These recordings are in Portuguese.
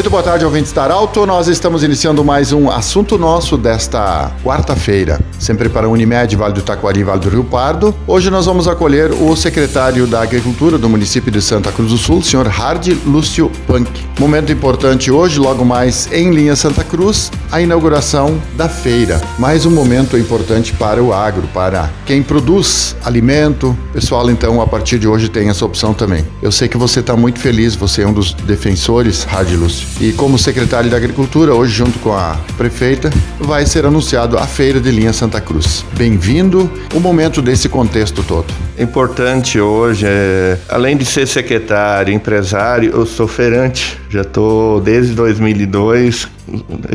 Muito boa tarde, ouvintes da Arauto. Nós estamos iniciando mais um assunto nosso desta quarta-feira, sempre para Unimed, Vale do Taquari, Vale do Rio Pardo. Hoje nós vamos acolher o secretário da Agricultura do município de Santa Cruz do Sul, senhor Hardy Lúcio Punk. Momento importante hoje, logo mais em linha Santa Cruz, a inauguração da feira. Mais um momento importante para o agro, para quem produz alimento. Pessoal, então, a partir de hoje tem essa opção também. Eu sei que você está muito feliz, você é um dos defensores, Hardy Lúcio. E como secretário da Agricultura, hoje junto com a prefeita, vai ser anunciado a feira de linha Santa Cruz. Bem-vindo o momento desse contexto todo. Importante hoje, é, além de ser secretário, empresário, eu sou feirante. Já estou desde 2002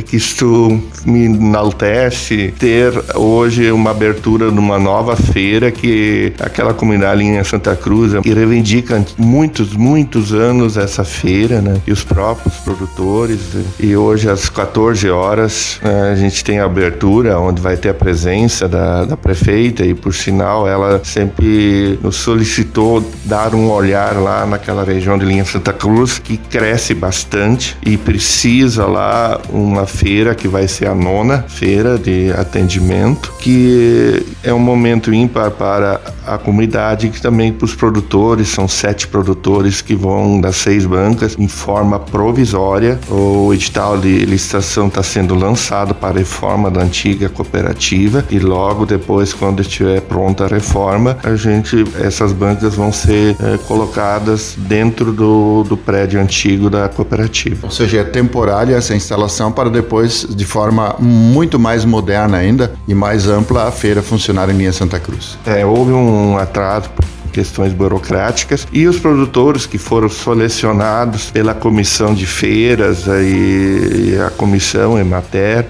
que isto me enaltece ter hoje uma abertura numa nova feira que aquela comunidade em Santa Cruz que reivindica muitos, muitos anos essa feira, né? E os próprios produtores. E hoje às 14 horas né, a gente tem a abertura onde vai ter a presença da, da prefeita e por sinal ela sempre nos solicitou dar um olhar lá naquela região de linha Santa Cruz que cresce bastante e precisa lá uma feira que vai ser a nona feira de atendimento, que é um momento ímpar para a comunidade e também para os produtores. São sete produtores que vão das seis bancas em forma provisória. O edital de licitação está sendo lançado para a reforma da antiga cooperativa e logo depois, quando estiver pronta a reforma, a gente essas bancas vão ser é, colocadas dentro do, do prédio antigo da cooperativa. Ou seja, é temporária essa instalação para depois, de forma muito mais moderna ainda e mais ampla, a feira funcionar em linha Santa Cruz. É, houve um atraso questões burocráticas e os produtores que foram selecionados pela comissão de feiras e a comissão Emater,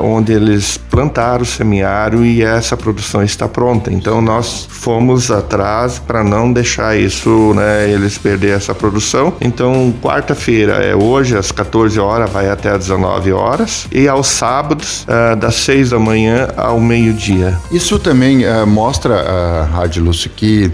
onde eles plantaram, semearam e essa produção está pronta. Então nós fomos atrás para não deixar isso, né, eles perder essa produção. Então quarta-feira é hoje às 14 horas vai até às 19 horas e aos sábados das 6 da manhã ao meio-dia. Isso também uh, mostra, uh, Rádio Lúcio, que uh,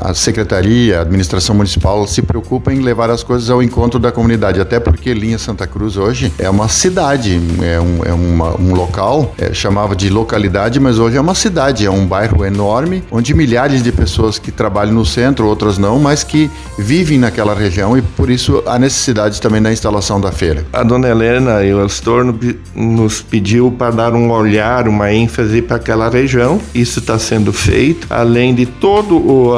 a secretaria, a administração municipal se preocupa em levar as coisas ao encontro da comunidade, até porque Linha Santa Cruz hoje é uma cidade, é um, é uma, um local, é, chamava de localidade, mas hoje é uma cidade, é um bairro enorme, onde milhares de pessoas que trabalham no centro, outras não, mas que vivem naquela região e por isso a necessidade também da instalação da feira. A dona Helena e o Elstor nos pediu para dar um olhar, uma ênfase para aquela região, isso está sendo feito, além de todo o,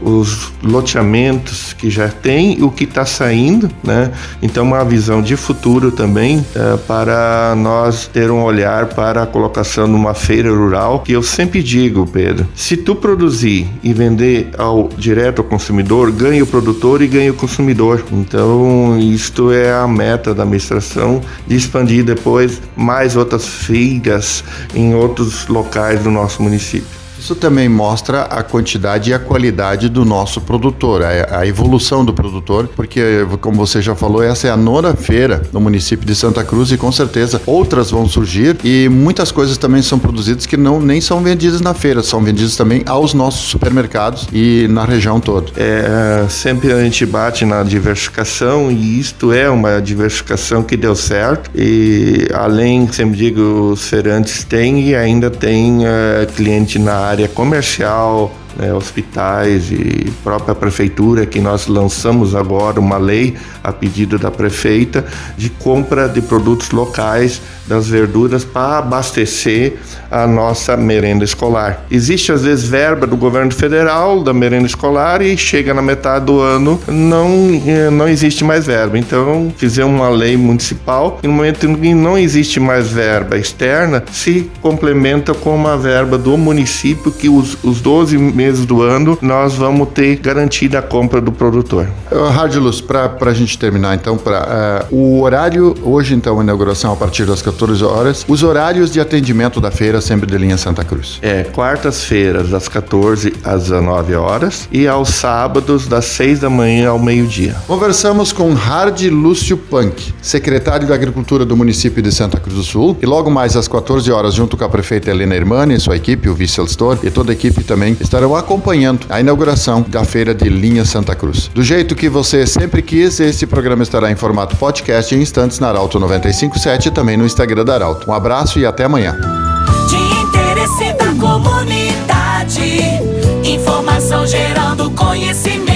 os loteamentos que já tem o que está saindo, né? Então uma visão de futuro também é, para nós ter um olhar para a colocação numa feira rural que eu sempre digo, Pedro, se tu produzir e vender ao direto ao consumidor, ganha o produtor e ganha o consumidor. Então isto é a meta da administração de expandir depois mais outras feiras em outros locais do nosso município. Isso também mostra a quantidade e a qualidade do nosso produtor, a, a, evolução do produtor, porque, como você já falou, essa é a nona feira no município de Santa Cruz e com certeza outras vão surgir e muitas coisas também são produzidas que não nem são vendidas na feira, são vendidas também aos nossos supermercados e na região toda. É, sempre a gente bate na diversificação e isto é uma diversificação que deu certo e além, sempre digo, os feirantes têm e ainda tem é, cliente na área área comercial, né, hospitais e própria prefeitura, que nós lançamos agora uma lei a pedido da prefeita de compra de produtos locais das verduras para abastecer a nossa merenda escolar. Existe às vezes verba do governo federal da merenda escolar e chega na metade do ano não eh, não existe mais verba. Então fizemos uma lei municipal e no momento em que não existe mais verba externa se complementa com uma verba do município que os, os 12 meses do ano nós vamos ter garantida a compra do produtor. Radilus, para a gente terminar então, para uh, o horário hoje então a inauguração a partir das 14 14 horas. Os horários de atendimento da feira sempre de linha Santa Cruz. É, quartas-feiras, das 14 às 19 horas e aos sábados, das 6 da manhã ao meio-dia. Conversamos com Hard Lúcio Punk, secretário da Agricultura do município de Santa Cruz do Sul, e logo mais às 14 horas, junto com a prefeita Helena Irmani e sua equipe, o Vissel Store e toda a equipe também, estarão acompanhando a inauguração da feira de linha Santa Cruz. Do jeito que você sempre quis, esse programa estará em formato podcast em instantes na Arauto 957 e também no Instagram da Arauto. Um abraço e até amanhã. De interesse da comunidade, informação gerando conhecimento.